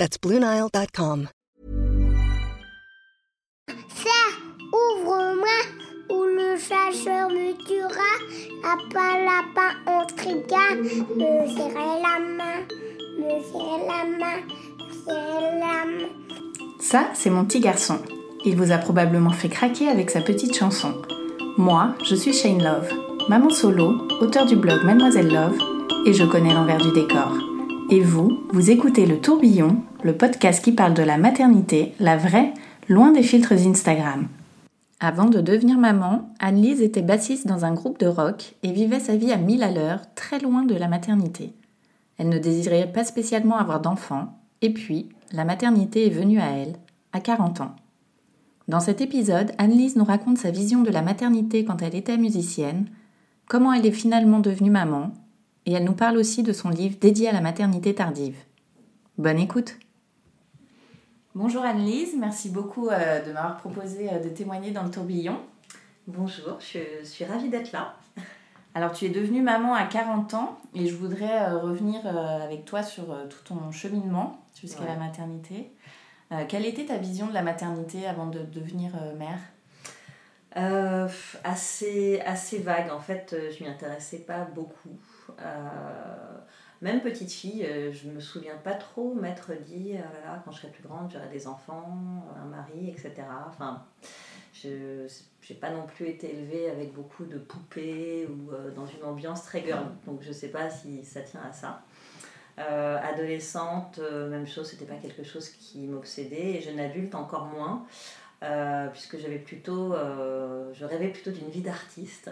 That's BlueNile.com. Ça, ouvre-moi, ou le chasseur me tuera. Lapin, lapin, on triga, me serrer la main, me serrer la main, me serrer la main. Ça, c'est mon petit garçon. Il vous a probablement fait craquer avec sa petite chanson. Moi, je suis Shane Love, maman solo, auteur du blog Mademoiselle Love, et je connais l'envers du décor. Et vous, vous écoutez Le Tourbillon, le podcast qui parle de la maternité, la vraie, loin des filtres Instagram. Avant de devenir maman, Anne-Lise était bassiste dans un groupe de rock et vivait sa vie à mille à l'heure, très loin de la maternité. Elle ne désirait pas spécialement avoir d'enfants, et puis, la maternité est venue à elle, à 40 ans. Dans cet épisode, Anne-Lise nous raconte sa vision de la maternité quand elle était musicienne, comment elle est finalement devenue maman, et elle nous parle aussi de son livre dédié à la maternité tardive. Bonne écoute Bonjour Anne-Lise, merci beaucoup euh, de m'avoir proposé euh, de témoigner dans le tourbillon. Bonjour, je suis ravie d'être là. Alors tu es devenue maman à 40 ans et je voudrais euh, revenir avec toi sur tout ton cheminement jusqu'à Ouais. la maternité. Quelle était ta vision de la maternité avant de devenir mère? Euh, assez, assez vague, en fait, je m'y intéressais pas beaucoup. Euh, même petite fille, euh, je me souviens pas trop m'être dit, oh là là, quand je serai plus grande, j'aurai des enfants, un mari, etc. Enfin, je n'ai pas non plus été élevée avec beaucoup de poupées ou euh, dans une ambiance très girl, donc je sais pas si ça tient à ça. Euh, adolescente, euh, même chose, c'était pas quelque chose qui m'obsédait, et jeune adulte encore moins. Euh, puisque j'avais plutôt, euh, je rêvais plutôt d'une vie d'artiste.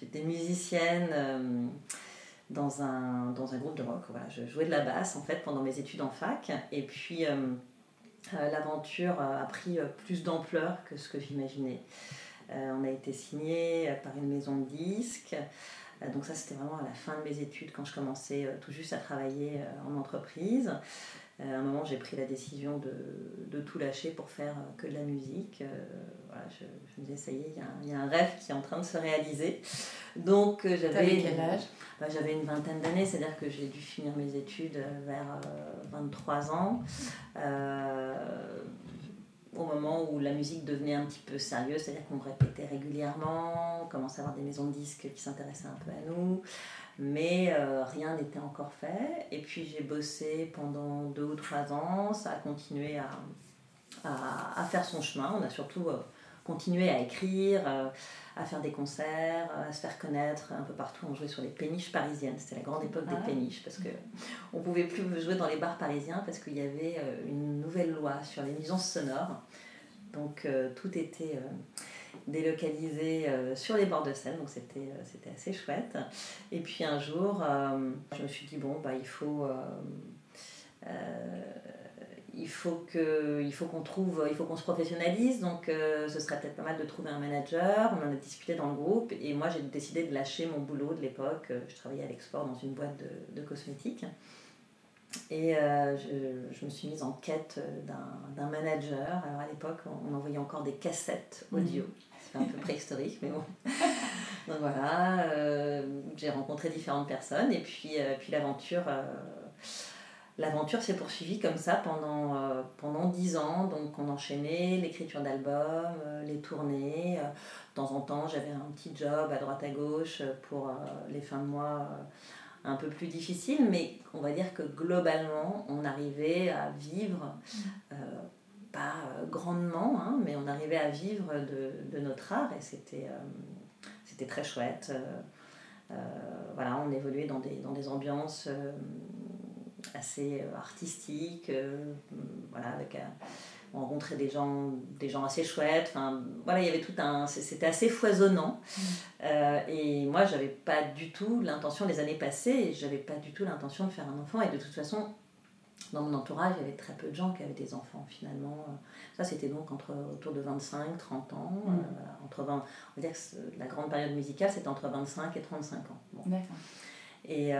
J'étais musicienne euh, dans, un, dans un groupe de rock. Voilà. Je jouais de la basse en fait pendant mes études en fac. Et puis euh, euh, l'aventure a pris plus d'ampleur que ce que j'imaginais. On a été signé par une maison de disques. Donc ça c'était vraiment à la fin de mes études quand je commençais tout juste à travailler en entreprise. Euh, à un moment, j'ai pris la décision de, de tout lâcher pour faire euh, que de la musique. Euh, voilà, je, je me disais, ça y est, il y a un- il y, a un rêve qui est en train de se réaliser. Donc, j'avais. T'avais quel âge? Bah, J'avais une vingtaine d'années, c'est-à-dire que j'ai dû finir mes études vers euh, 23 ans. Euh, au moment où la musique devenait un petit peu sérieuse, c'est-à-dire qu'on répétait régulièrement, on commençait à avoir des maisons de disques qui s'intéressaient un peu à nous, mais euh, rien n'était encore fait. Et puis j'ai bossé pendant deux ou trois ans, ça a continué à, à, à faire son chemin. On a surtout euh, continué à écrire, euh, à faire des concerts, à se faire connaître un peu partout. On jouait sur les péniches parisiennes, c'était la grande époque Ah. des péniches, parce que on pouvait plus jouer dans les bars parisiens parce qu'il y avait euh, une nouvelle loi sur les nuisances sonores. Donc euh, tout était euh, délocalisé euh, sur les bords de Seine, donc c'était euh, c'était assez chouette. Et puis un jour, euh, je me suis dit, bon, bah, il faut... il faut que il faut qu'on trouve il faut qu'on se professionnalise donc euh, ce serait peut-être pas mal de trouver un manager. On en a discuté dans le groupe et moi j'ai décidé de lâcher mon boulot de l'époque. Euh, je travaillais à l'export dans une boîte de, de cosmétiques. Et euh, je, je me suis mise en quête d'un manager. Alors à l'époque on, on envoyait encore des cassettes audio. C'est un peu préhistorique mais bon. Donc voilà euh, j'ai rencontré différentes personnes et puis puis l'aventure L'aventure s'est poursuivie comme ça pendant, euh, pendant 10 ans. Donc, on enchaînait l'écriture d'albums, euh, les tournées. Euh, de temps en temps, j'avais un petit job à droite à gauche euh, pour les fins de mois un peu plus difficiles. Mais on va dire que globalement, on arrivait à vivre, euh, pas grandement, hein, mais on arrivait à vivre de, de notre art et c'était c'était très chouette. Euh, voilà, on évoluait dans des, dans des ambiances. euh, assez euh, artistiques, euh, voilà, avec on rencontrait des gens, des gens assez chouettes. Enfin, voilà, il y avait tout un, c'était assez foisonnant. Euh, et moi, j'avais pas du tout l'intention, les années passées, j'avais pas du tout l'intention de faire un enfant. Et de toute façon, dans mon entourage, il y avait très peu de gens qui avaient des enfants finalement. Ça, c'était donc entre, autour de 25, 30 ans. Mm. entre 20, on va dire que la grande période musicale, c'était entre 25 et 35 ans. D'accord. Et,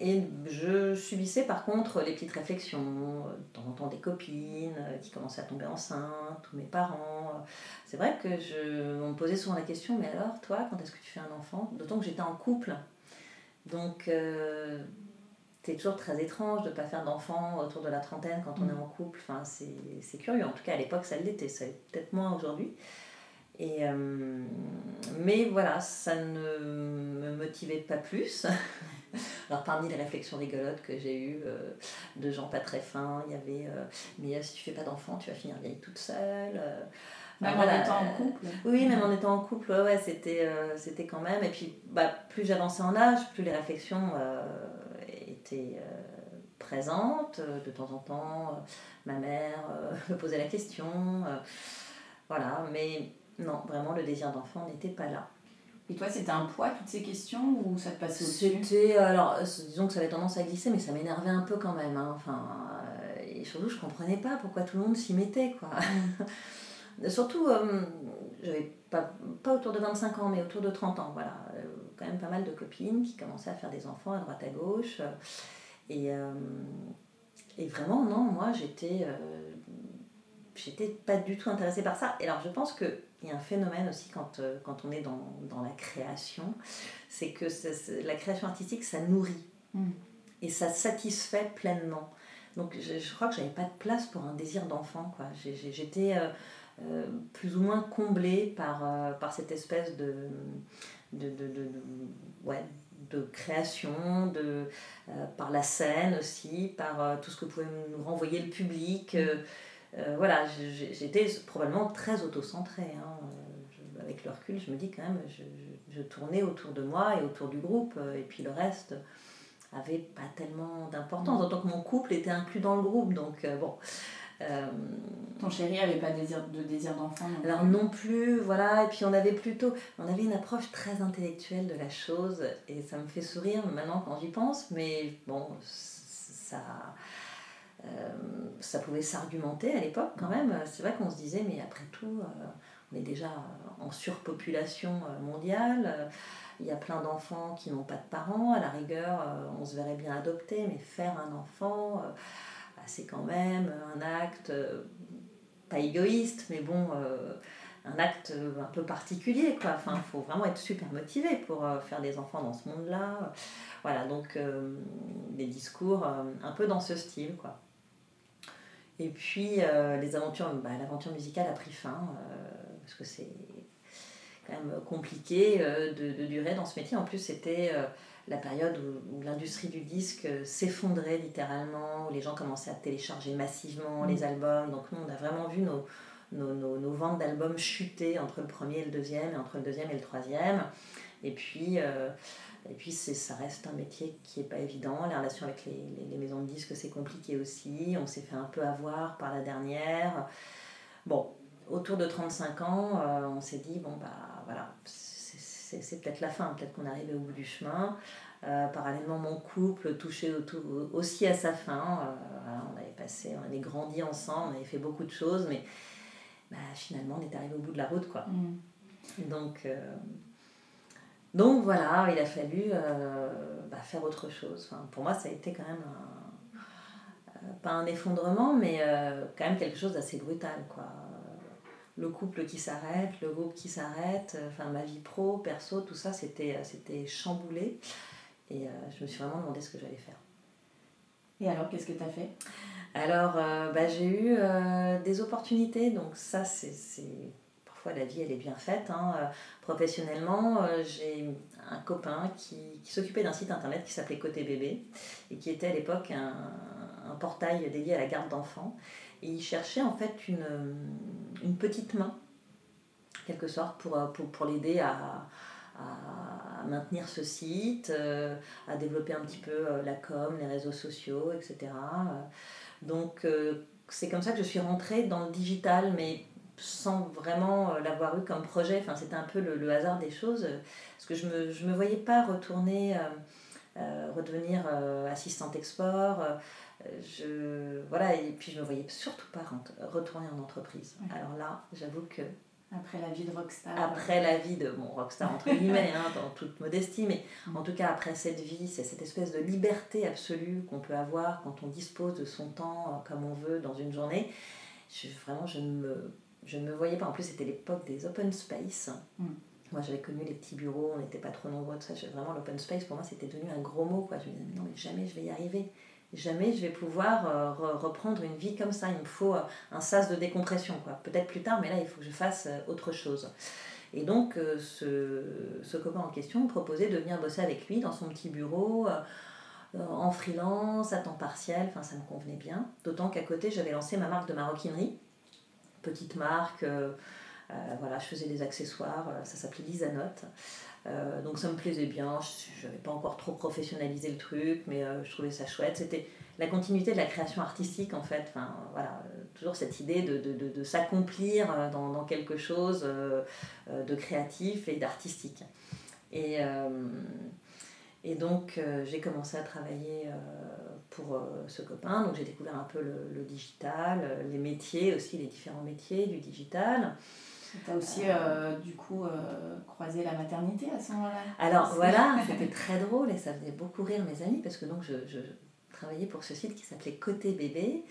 et je subissais par contre les petites réflexions, de temps en temps des copines qui commençaient à tomber enceintes, ou mes parents. C'est vrai que je, on me posait souvent la question, mais alors toi, quand est-ce que tu fais un enfant? D'autant que j'étais en couple. Donc, euh, c'est toujours très étrange de ne pas faire d'enfant autour de la trentaine quand on est en couple. Enfin, c'est curieux. En tout cas, à l'époque, ça l'était. Ça peut-être moins aujourd'hui. Et, euh, mais voilà, ça ne me motivait pas plus. Alors parmi les réflexions rigolotes que j'ai eues euh, de gens pas très fins, il y avait mais si tu fais pas d'enfant, tu vas finir vieille toute seule. Même en étant en couple Oui, même en étant en couple, ouais, c'était, c'était quand même. Et puis, bah, plus j'avançais en âge, plus les réflexions étaient présentes. De temps en temps, ma mère me posait la question. voilà, mais non, vraiment, le désir d'enfant n'était pas là. Et toi, c'était un poids, toutes ces questions, ou ça te passait au-dessus C'était, alors, disons que ça avait tendance à glisser, mais ça m'énervait un peu quand même. Hein. Enfin, et surtout, je comprenais pas pourquoi tout le monde s'y mettait, quoi. Surtout, euh, j'avais pas, pas autour de 25 ans, mais autour de 30 ans, voilà. Euh, quand même pas mal de copines qui commençaient à faire des enfants à droite à gauche. Et, euh, et vraiment, non, moi, j'étais j'étais pas du tout intéressée par ça. Et alors, je pense qu'il y a un phénomène aussi quand, quand on est dans, dans la création, c'est que la création artistique, ça nourrit. Mm. Et ça satisfait pleinement. Donc, je, je crois que j'avais pas de place pour un désir d'enfant, quoi. J'étais euh, plus ou moins comblée par, euh, par cette espèce de, de, de, de, ouais, de création, de, euh, par la scène aussi, par tout ce que pouvait nous renvoyer le public. Voilà, j'étais probablement très auto-centrée. Hein. avec le recul, je me dis quand même, je, je, tournais autour de moi et autour du groupe, et puis le reste avait pas tellement d'importance, d'autant que mon couple était inclus dans le groupe, donc bon. Euh, Ton chéri avait pas désir, de désir d'enfant Alors non plus, voilà. Et puis on avait plutôt, on avait une approche très intellectuelle de la chose et ça me fait sourire maintenant quand j'y pense. Mais bon, ça, euh, ça pouvait s'argumenter à l'époque quand même. C'est vrai qu'on se disait, mais après tout, euh, on est déjà en surpopulation mondiale. Il y a plein d'enfants qui n'ont pas de parents. À la rigueur, on se verrait bien adopter, mais faire un enfant bah, c'est quand même un acte, euh, pas égoïste, mais bon, euh, un acte un peu particulier. Quoi. Il faut vraiment être super motivé pour euh, faire des enfants dans ce monde-là. Voilà, donc des discours un peu dans ce style. Quoi. Et puis, les aventures, bah, l'aventure musicale a pris fin, parce que c'est quand même compliqué de, de, durer dans ce métier. En plus, c'était la période où, l'industrie du disque s'effondrait littéralement, où les gens commençaient à télécharger massivement les mm. albums. Donc nous, on a vraiment vu nos, nos, nos, ventes d'albums chuter entre le premier et le deuxième, et entre le deuxième et le troisième. Et puis, euh, et puis ça reste un métier qui n'est pas évident. La relation avec les, les, maisons de disques, c'est compliqué aussi. On s'est fait un peu avoir par la dernière. Bon, autour de 35 ans, euh, on s'est dit, bon, bah voilà, c'est peut-être la fin, peut-être qu'on arrive au bout du chemin. Euh, parallèlement, mon couple touchait aussi à sa fin. Euh, on avait passé, on avait grandi ensemble, on avait fait beaucoup de choses, mais bah, finalement, on est arrivé au bout de la route. Quoi. Mm. Donc, donc voilà, il a fallu bah, faire autre chose. Enfin, pour moi, ça a été quand même pas un effondrement, mais quand même quelque chose d'assez brutal. Quoi le couple qui s'arrête, le groupe qui s'arrête, euh, enfin ma vie pro, perso, tout ça, c'était, euh, c'était chamboulé. Et euh, je me suis vraiment demandé ce que j'allais faire. Et alors, qu'est-ce que tu as fait? Alors, bah, j'ai eu des opportunités, donc ça, c'est, La vie, elle est bien faite. Hein. professionnellement, j'ai un copain qui, s'occupait d'un site internet qui s'appelait Côté Bébé et qui était à l'époque un, portail dédié à la garde d'enfants. Et il cherchait en fait une, petite main, quelque sorte, pour, pour l'aider à, maintenir ce site, euh, à développer un petit peu euh, la com, les réseaux sociaux, etc. Donc euh, c'est comme ça que je suis rentrée dans le digital, mais sans vraiment l'avoir eu comme projet. Enfin, c'était un peu le, le, hasard des choses, parce que je ne me, je me voyais pas retourner redevenir assistante export. je, voilà, et puis je ne me voyais surtout pas retourner en entreprise. Alors là, j'avoue que après la vie de rockstar. Après la vie de, bon, rockstar entre guillemets, hein, dans toute modestie, mais mm. en tout cas après cette vie, c'est cette espèce de liberté absolue qu'on peut avoir quand on dispose de son temps euh, comme on veut dans une journée. Je, vraiment, je ne, me, je ne me voyais pas. En plus, c'était l'époque des open space. Mm. Moi, j'avais connu les petits bureaux, on n'était pas trop nombreux, tout ça. Vraiment, l'open space, pour moi, c'était devenu un gros mot. Quoi. Je me disais, non, mais jamais je vais y arriver jamais je vais pouvoir euh, reprendre une vie comme ça. Il me faut euh, un sas de décompression. Peut-être plus tard, mais là, il faut que je fasse euh, autre chose. Et donc, ce, ce, copain en question me proposait de venir bosser avec lui dans son petit bureau, en freelance, à temps partiel. Enfin, ça me convenait bien. D'autant qu'à côté, j'avais lancé ma marque de maroquinerie. Petite marque. voilà, je faisais des accessoires. Ça s'appelait Lisanote. Euh, donc ça me plaisait bien, je n'avais pas encore trop professionnalisé le truc, mais euh, je trouvais ça chouette. C'était la continuité de la création artistique en fait, enfin, voilà, euh, toujours cette idée de, de, de, s'accomplir dans, dans, quelque chose de créatif et d'artistique. Et, et donc j'ai commencé à travailler pour ce copain, donc j'ai découvert un peu le, le, digital, les métiers aussi, les différents métiers du digital. Tu as aussi, euh, du coup, euh, croisé la maternité à ce moment-là Alors voilà, c'était très drôle et ça faisait beaucoup rire mes amis parce que donc je, je travaillais pour ce site qui s'appelait Côté Bébé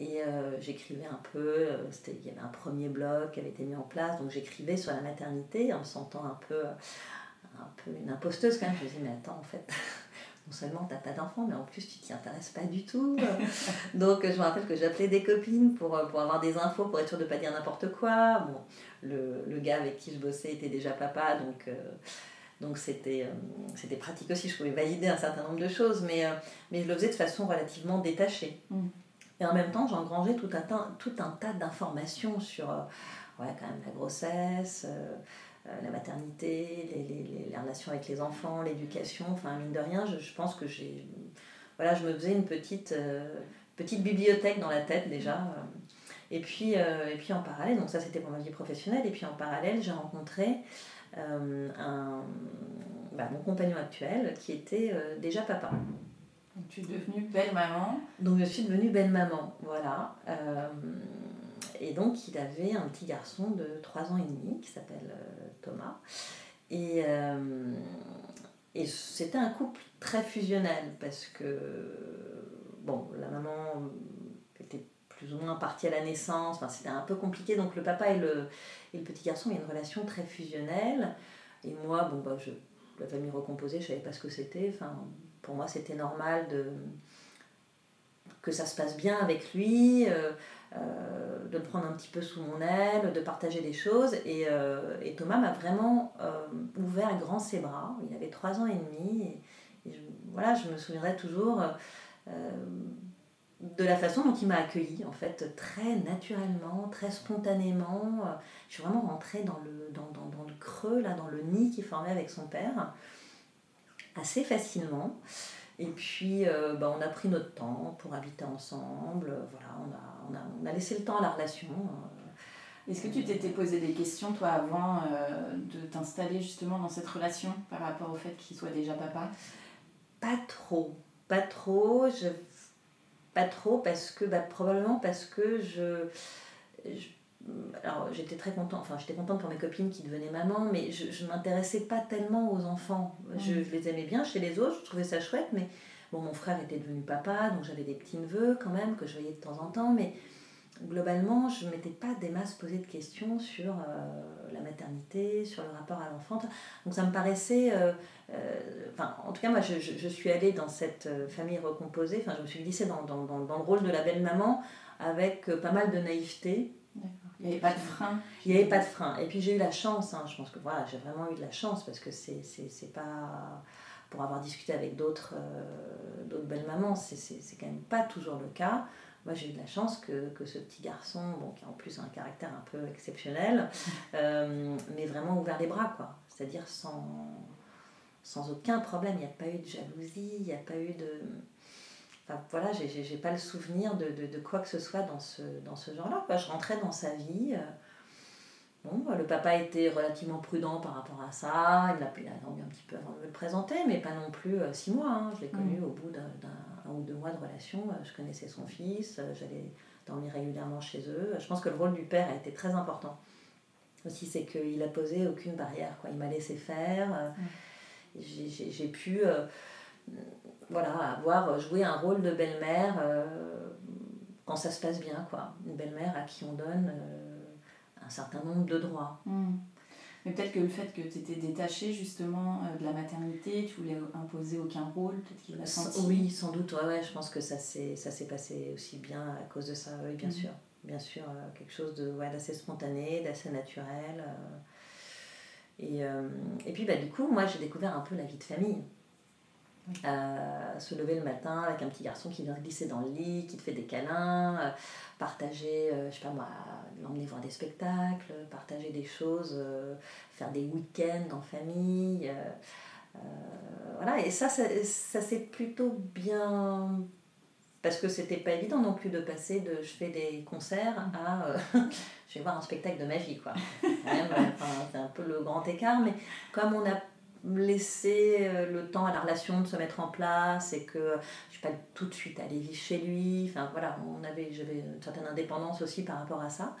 et euh, j'écrivais un peu, il y avait un premier blog qui avait été mis en place, donc j'écrivais sur la maternité en me sentant un peu, un peu une imposteuse quand même. Je me disais, mais attends, en fait, non seulement tu n'as pas d'enfant, mais en plus tu t'y intéresses pas du tout. Donc je me rappelle que j'appelais des copines pour, pour avoir des infos, pour être sûre de ne pas dire n'importe quoi. Bon, le, le, gars avec qui je bossais était déjà papa, donc, euh, donc c'était, euh, c'était pratique aussi. Je pouvais valider un certain nombre de choses, mais, euh, mais je le faisais de façon relativement détachée. Mm. Et en même temps, j'engrangeais tout un, tout un tas d'informations sur ouais, quand même la grossesse la maternité, les, les, les, relations avec les enfants, l'éducation, enfin mine de rien, je, je pense que j'ai... Voilà, je me faisais une petite, petite bibliothèque dans la tête déjà. Et puis, euh, et puis en parallèle, donc ça c'était pour ma vie professionnelle, et puis en parallèle, j'ai rencontré euh, un, bah, mon compagnon actuel qui était euh, déjà papa. Donc tu es devenue belle maman Donc je suis devenue belle maman, voilà. Et donc il avait un petit garçon de 3 ans et demi qui s'appelle Thomas. Et, et c'était un couple très fusionnel parce que, bon, la maman était plus ou moins parti à la naissance. Enfin, c'était un peu compliqué. Donc le papa et le, et le petit garçon, il y a une relation très fusionnelle. Et moi, bon, bah, je, la famille recomposée, je savais pas ce que c'était. Enfin, pour moi, c'était normal de que ça se passe bien avec lui, euh, euh, de le prendre un petit peu sous mon aile, de partager des choses. Et, euh, et Thomas m'a vraiment ouvert grand ses bras. Il avait trois ans et demi. Et, voilà, je me souviendrai toujours de la façon dont il m'a accueilli en fait, très naturellement, très spontanément. Je suis vraiment rentrée dans le, dans, dans, le creux, là, dans le nid qu'il formait avec son père, assez facilement. Et puis, euh, bah, on a pris notre temps pour habiter ensemble. Voilà, on a, on a, on a laissé le temps à la relation. Euh. Est-ce que tu t'étais posé des questions, toi, avant euh, de t'installer justement dans cette relation par rapport au fait qu'il soit déjà papa? Pas trop. Pas trop. Je pas trop parce que bah, probablement parce que je, alors j'étais très contente enfin j'étais contente pour mes copines qui devenaient maman mais je, je m'intéressais pas tellement aux enfants je, je, les aimais bien chez les autres je trouvais ça chouette mais bon mon frère était devenu papa donc j'avais des petits neveux quand même que je voyais de temps en temps mais globalement, je ne m'étais pas des masses posé de questions sur euh, la maternité, sur le rapport à l'enfant. Donc ça me paraissait... Euh, euh, enfin, en tout cas, moi, je, je, suis allée dans cette famille recomposée, enfin, je me suis glissée dans, dans, dans, dans le rôle de la belle-maman avec pas mal de naïveté. Il n'y avait pas de frein. Il n'y avait pas de frein. Et puis j'ai eu la chance, hein, je pense que voilà, j'ai vraiment eu de la chance parce que c'est pas pour avoir discuté avec d'autres d'autres belles mamans, c'est quand même pas toujours le cas moi j'ai eu de la chance que, que, ce petit garçon, bon, qui a en plus un caractère un peu exceptionnel, euh, m'ait vraiment ouvert les bras, quoi. C'est-à-dire sans, sans aucun problème. Il n'y a pas eu de jalousie, il n'y a pas eu de. Enfin, voilà, j'ai pas le souvenir de, de, de, quoi que ce soit dans ce, dans ce genre-là. Je rentrais dans sa vie. Bon, le papa était relativement prudent par rapport à ça. Il a, il a attendu un petit peu avant de me le présenter, mais pas non plus euh, six mois. hein. Je l'ai connu au bout d'un d'un- un ou deux mois de relation. Euh, Je connaissais son fils, euh, j'allais dormir régulièrement chez eux. Je pense que le rôle du père a été très important. Aussi, c'est qu'il a posé aucune barrière. Quoi. Il m'a laissé faire. euh, J'ai pu euh, voilà, avoir joué un rôle de belle-mère euh, quand ça se passe bien. Quoi. Une belle-mère à qui on donne un certain nombre de droits. Hmm. Mais peut-être que le fait que tu étais détachée justement euh, de la maternité, tu voulais imposer aucun rôle, peut-être qu'il l'a senti. Oui, sans doute, ouais, ouais, je pense que ça s'est passé aussi bien à cause de ça, oui, bien Mhm. sûr. Bien sûr, euh, quelque chose de ouais, d'assez spontané, d'assez naturel. euh. et, et puis, bah, du coup, moi, j'ai découvert un peu la vie de famille. Euh, se lever le matin avec un petit garçon qui vient glisser dans le lit, qui te fait des câlins, euh, partager, euh, je sais pas moi, l'emmener voir des spectacles, partager des choses, faire des week-ends en famille. voilà, et ça, ça, ça s'est plutôt bien. Parce que c'était pas évident non plus de passer de je fais des concerts à je vais voir un spectacle de magie, quoi. C'est un peu le grand écart, mais comme on a laissé euh, le temps à la relation de se mettre en place et que je suis pas tout de suite allée vivre chez lui, enfin voilà, on avait, j'avais une certaine indépendance aussi par rapport à ça.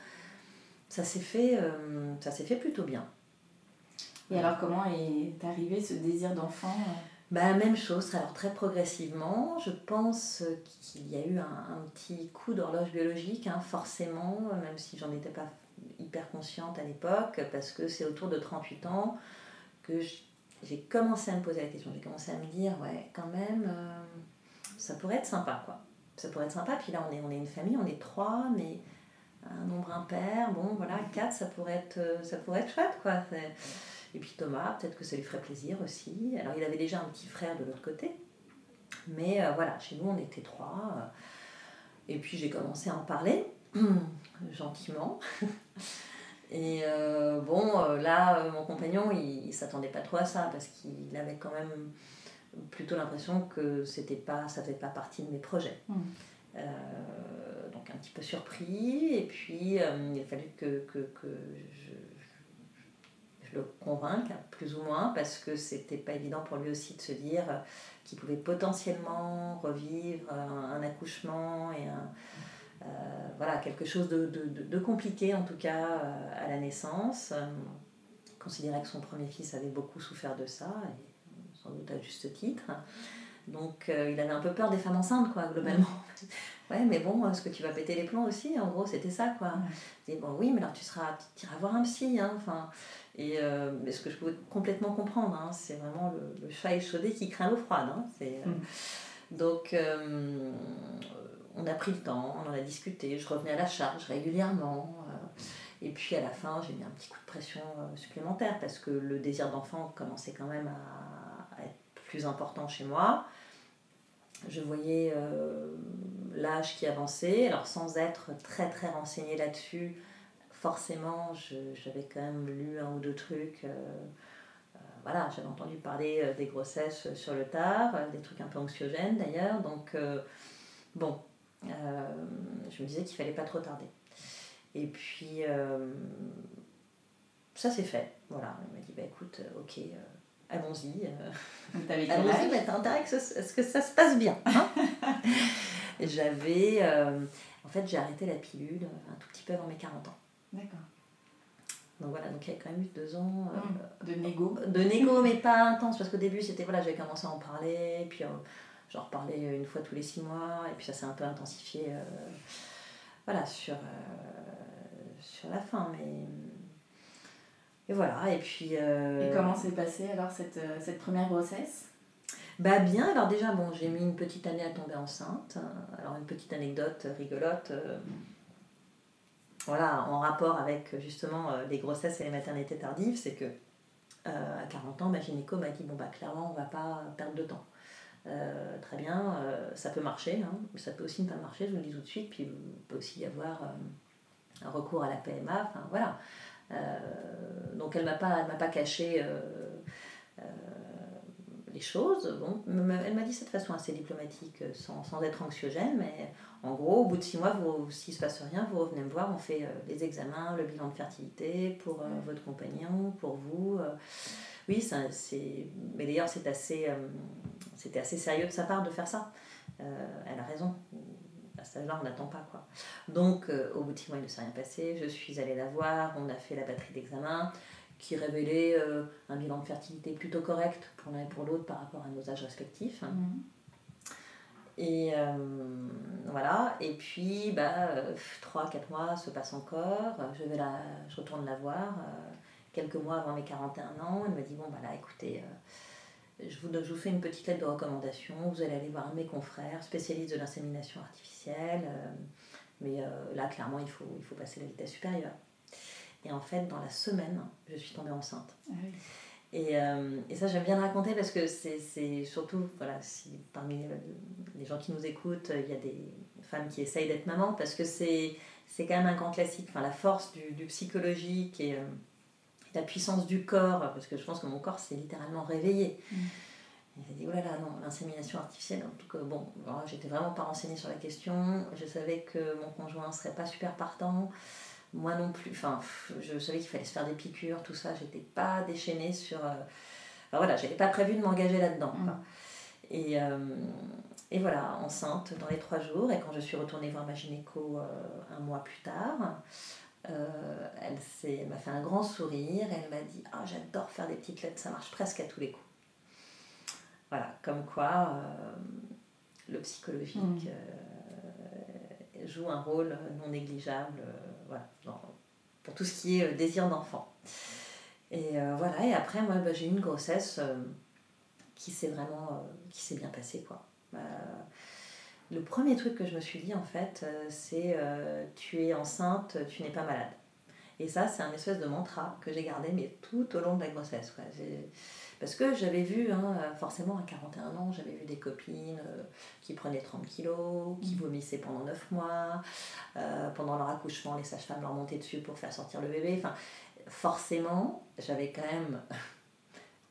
Ça s'est fait, euh, ça s'est fait plutôt bien. Et alors comment est arrivé ce désir d'enfant euh? Bah, même chose, alors très progressivement. Je pense qu'il y a eu un, un petit coup d'horloge biologique, hein, forcément, même si j'en étais pas hyper consciente à l'époque, parce que c'est autour de 38 ans que j- j'ai commencé à me poser la question. J'ai commencé à me dire, ouais, quand même, euh, ça pourrait être sympa, quoi. Ça pourrait être sympa. Puis là, on est, on est une famille, on est trois, mais un nombre impair, bon, voilà, quatre, ça pourrait être, euh, ça pourrait être chouette, quoi. Et puis Thomas, peut-être que ça lui ferait plaisir aussi. Alors, il avait déjà un petit frère de l'autre côté. Mais euh, voilà, chez nous, on était trois. Et puis, j'ai commencé à en parler, gentiment. Et euh, bon, euh, là, euh, mon compagnon, il, il s'attendait pas trop à ça parce qu'il avait quand même plutôt l'impression que c'était pas, ça faisait pas partie de mes projets. Mm. Euh, donc un petit peu surpris. Et puis, euh, il a fallu que, que, que je, je le convainque, plus ou moins, parce que c'était pas évident pour lui aussi de se dire qu'il pouvait potentiellement revivre un, un accouchement et un, voilà, quelque chose de, de, de- compliqué en tout cas euh, à la naissance. Euh, il considérait que son premier fils avait beaucoup souffert de ça, et sans doute à juste titre. Donc euh, il avait un peu peur des femmes enceintes, quoi, globalement. Ouais, mais bon, est-ce que tu vas péter les plombs aussi? En gros, c'était ça, quoi. Je dis, bon, oui, mais alors tu seras, tu iras voir un psy, hein, enfin. Et euh, mais ce que je pouvais complètement comprendre, hein, c'est vraiment le, le chat échaudé qui craint l'eau froide. hein, c'est, euh, Donc, euh, on a pris le temps, on en a discuté, je revenais à la charge régulièrement. euh, et puis à la fin, j'ai mis un petit coup de pression euh, supplémentaire parce que le désir d'enfant commençait quand même à, être plus important chez moi. Je voyais euh, l'âge qui avançait, alors sans être très très renseignée là-dessus, forcément j'avais quand même lu un ou deux trucs. voilà, j'avais entendu parler des grossesses sur le tard, des trucs un peu anxiogènes d'ailleurs, donc bon, je me disais qu'il fallait pas trop tarder. Et puis euh, ça s'est fait, voilà, il m'a dit bah écoute, euh, ok, euh, allons-y. euh, Allons-y, mais t'as intérêt que ce- que ça se passe bien. hein J'avais. euh, en fait, j'ai arrêté la pilule euh, un tout petit peu avant mes 40 ans. D'accord. Donc voilà, donc il y a quand même eu deux ans euh, De négo. de négo, mais pas intense, parce qu'au début, c'était. Voilà, j'avais commencé à en parler, puis euh, j'en reparlais une fois tous les six mois, et puis ça s'est un peu intensifié. euh, voilà, sur, euh, sur la fin, mais. Et voilà, et puis. euh, Et comment s'est passée alors cette, euh, cette première grossesse? Bah bien, alors déjà, bon, j'ai mis une petite année à tomber enceinte. Alors une petite anecdote rigolote, euh, voilà, en rapport avec justement euh, les grossesses et les maternités tardives, c'est que euh, à 40 ans, ma gynéco m'a dit, bon bah clairement, on va pas perdre de temps. Euh, très bien, euh, ça peut marcher, hein, mais ça peut aussi ne pas marcher, je vous le dis tout de suite, puis il peut aussi y avoir euh, un recours à la PMA, enfin voilà. Donc elle m'a pas, elle m'a pas caché les choses. Bon, elle m'a dit ça de façon assez diplomatique, sans, sans, être anxiogène, mais en gros, au bout de six mois, s'il ne se passe rien, vous revenez me voir, on fait les examens, le bilan de fertilité pour votre compagnon, pour vous. oui, c'est. Mais d'ailleurs, c'est assez, c'était assez sérieux de sa part de faire ça. elle a raison à cet âge-là, on n'attend pas. quoi. Donc, au bout de six mois, il ne s'est rien passé. Je suis allée la voir, on a fait la batterie d'examen qui révélait euh, un bilan de fertilité plutôt correct pour l'un et pour l'autre par rapport à nos âges respectifs. Mhm. Et euh, voilà, et puis bah, 3-4 mois se passent encore, je, vais la, je retourne la voir quelques mois avant mes 41 ans. Elle me dit Bon, bah là, écoutez, je vous, je vous fais une petite lettre de recommandation. Vous allez aller voir un de mes confrères, spécialiste de l'insémination artificielle. mais là, clairement, il faut, il faut passer la vitesse supérieure. Et en fait, dans la semaine, je suis tombée enceinte. Ah et, euh, et, ça, j'aime bien le raconter parce que c'est surtout, voilà, si parmi les gens qui nous écoutent, il y a des femmes qui essayent d'être maman parce que c'est quand même un grand classique. Enfin, la force du, du psychologique et euh, la puissance du corps, parce que je pense que mon corps s'est littéralement réveillé. Mm. J'ai dit, oh là là, non, l'insémination artificielle, en tout cas, bon, j'étais vraiment pas renseignée sur la question. Je savais que mon conjoint serait pas super partant moi non plus. Enfin, je savais qu'il fallait se faire des piqûres, tout ça. J'étais pas déchaînée sur. Euh, enfin, voilà, j'avais pas prévu de m'engager là-dedans. Mm. Et, euh, et, voilà, enceinte dans les trois jours. Et quand je suis retournée voir ma gynéco euh, un mois plus tard, elle m'a fait un grand sourire. Et elle m'a dit Ah, j'adore faire des petites lettres, ça marche presque à tous les coups. Voilà, comme quoi le psychologique. Mm. joue un rôle non négligeable voilà, pour tout ce qui est euh, désir d'enfant. Et euh, voilà, et après, moi, bah, j'ai eu une grossesse euh, qui s'est vraiment qui s'est bien passée. Quoi. Le premier truc que je me suis dit, en fait, c'est tu es enceinte, tu n'es pas malade. Et ça, c'est un espèce de mantra que j'ai gardé, mais tout au long de la grossesse. Quoi. Parce que j'avais vu, hein, forcément à 41 ans, j'avais vu des copines euh, qui prenaient 30 kilos, qui mmh. vomissaient pendant 9 mois. Euh, pendant leur accouchement, les sages-femmes leur montaient dessus pour faire sortir le bébé. Enfin, forcément, j'avais quand même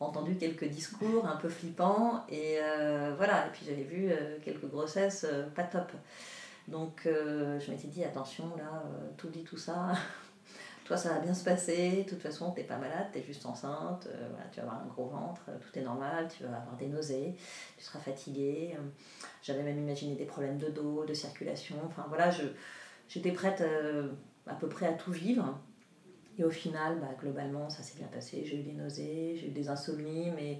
entendu quelques discours un peu flippants. Et euh, voilà, et puis j'avais vu quelques grossesses pas top. Donc je m'étais dit, attention, là, tout dit tout ça. toi ça va bien se passer, de toute façon t'es pas malade, t'es juste enceinte, euh, tu vas avoir un gros ventre, euh, tout est normal, tu vas avoir des nausées, tu seras fatiguée. Euh, j'avais même imaginé des problèmes de dos, de circulation, enfin voilà, j'étais prête à peu près à tout vivre. Et au final, bah, globalement, ça s'est bien passé. J'ai eu des nausées, j'ai eu des insomnies, mais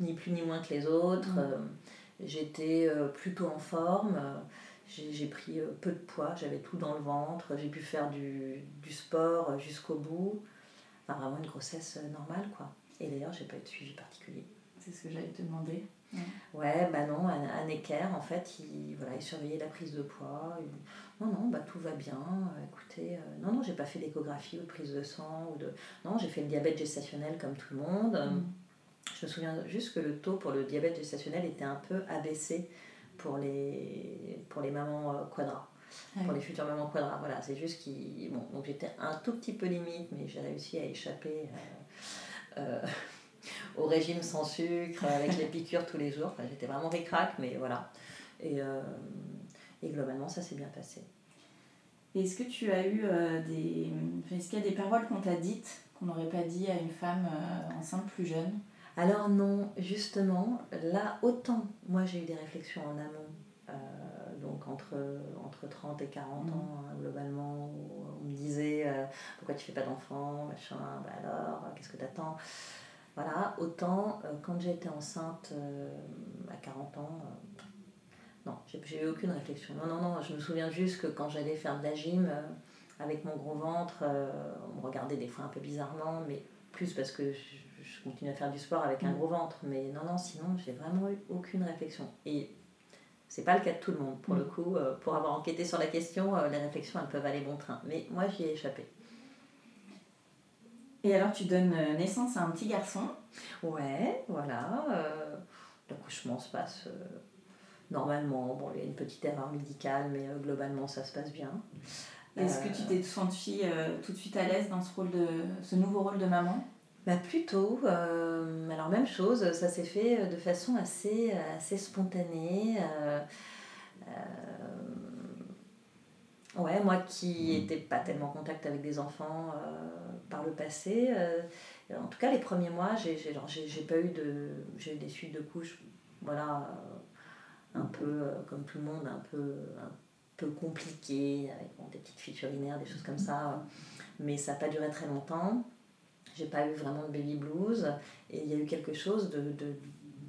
ni plus ni moins que les autres. Mmh. J'étais plutôt en forme. J'ai pris euh, peu de poids, j'avais tout dans le ventre, j'ai pu faire du, du sport jusqu'au bout. Enfin, vraiment une grossesse euh, normale, quoi. Et d'ailleurs, j'ai pas eu de suivi particulier. C'est ce que j'allais te demander. Ouais, bah non, un, équerre, en fait, il, voilà, il surveillait la prise de poids. Non, non, bah tout va bien. Écoutez, euh, non, non, j'ai pas fait d'échographie ou de prise de sang. Ou de... Non, j'ai fait le diabète gestationnel comme tout le monde. Mm. Je me souviens juste que le taux pour le diabète gestationnel était un peu abaissé pour les, pour les mamans euh, quadras. Pour les futures mamans quadras, voilà, c'est juste qui. Bon, donc j'étais un tout petit peu limite, mais j'ai réussi à échapper euh, euh, au régime sans sucre, avec les piqûres tous les jours. Enfin, j'étais vraiment ricrac, mais voilà. Et, et globalement, ça s'est bien passé. Est-ce que tu as eu des. Est-ce qu'il y a des paroles qu'on t'a dites qu'on n'aurait pas dit à une femme enceinte plus jeune? Alors non, justement, là, autant moi j'ai eu des réflexions en amont, euh, donc entre, entre 30 et 40 ans mm. hein, globalement, où on me disait euh, pourquoi tu fais pas d'enfant, machin, bah alors, qu'est-ce que t'attends? Voilà, autant euh, quand j'ai été enceinte à 40 ans, non, j'ai eu aucune réflexion. Non, non, non, je me souviens juste que quand j'allais faire de la gym avec mon gros ventre, on me regardait des fois un peu bizarrement, mais plus parce que je continue à faire du sport avec un mm. gros ventre. Mais non, non, sinon, j'ai vraiment eu aucune réflexion. Et c'est pas le cas de tout le monde. Pour mm. le coup, euh, pour avoir enquêté sur la question, euh, les réflexions, elles peuvent aller bon train. Mais moi, j'y ai échappé. Et alors, tu donnes euh, naissance à un petit garçon? Ouais, voilà. L'accouchement se passe normalement. Bon, il y a une petite erreur médicale, mais globalement, ça se passe bien. Est-ce que tu t'es sentie tout de suite à l'aise dans ce, rôle de, ce nouveau rôle de maman? Bah plutôt, alors même chose, ça s'est fait de façon assez, assez spontanée. Ouais, moi qui n'étais pas tellement en contact avec des enfants par le passé, en tout cas les premiers mois, j'ai pas eu de. J'ai eu des suites de couches, voilà, un peu comme tout le monde, un peu, un peu compliquées, avec des petites fuites urinaires, des choses comme ça, mais ça n'a pas duré très longtemps. J'ai pas eu vraiment de baby blues, et il y a eu quelque chose de, de,